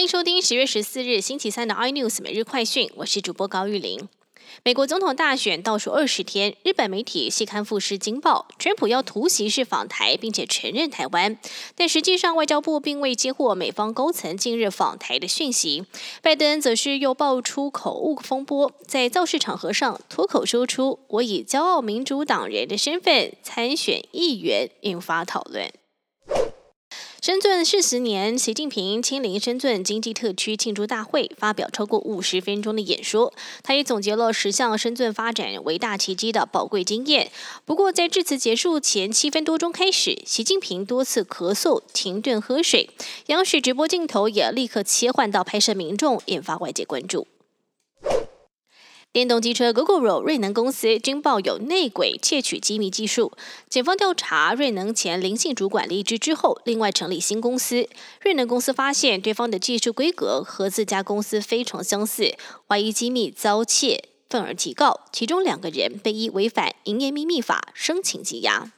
欢迎收听十月十四日星期三的 iNews 每日快讯，我是主播高玉玲。美国总统大选倒数二十天，日本媒体细看富士惊爆，川普要突袭式访台，并且承认台湾，但实际上外交部并未接获美方高层近日访台的讯息。拜登则是又爆出口误风波，在造势场合上脱口说出“我以骄傲民主党人的身份参选议员”，引发讨论。深圳四十年，习近平亲临深圳经济特区庆祝大会，发表超过五十分钟的演说。他也总结了十项深圳发展为大奇迹的宝贵经验。不过，在致辞结束前七分多钟开始，习近平多次咳嗽、停顿喝水，央视直播镜头也立刻切换到拍摄民众，引发外界关注。电动机车 Google 瑞能公司均报有内鬼窃取机密技术。警方调查瑞能前林姓主管离职之后，另外成立新公司。瑞能公司发现对方的技术规格和自家公司非常相似，怀疑机密遭窃，愤而提告。其中两个人被依违反营业秘密法申请羁押。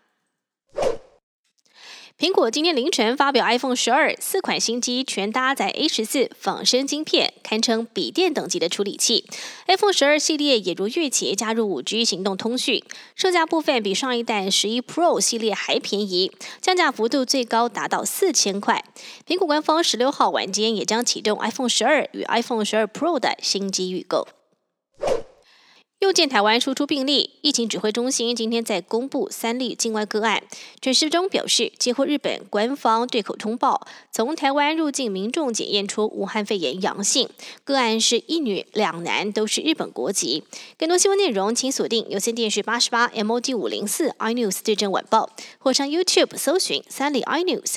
苹果今天凌晨发表 iPhone 十二四款新机，全搭载 A 十四仿生晶片，堪称笔电等级的处理器。iPhone 十二系列也如预期加入五 G 行动通讯，售价部分比上一代十一 Pro 系列还便宜，降价幅度最高达到四千块。苹果官方十六号晚间也将启动 iPhone 十二与 iPhone 十二 Pro 的新机预购。又见台湾输出病例，疫情指挥中心今天在公布三例境外个案。陈时中表示，接获日本官方对口通报，从台湾入境民众检验出武汉肺炎阳性，个案是一女两男，都是日本国籍。更多新闻内容，请锁定有线电视八十八 MOD 五零四 iNews 对阵晚报，或上 YouTube 搜寻三立 iNews。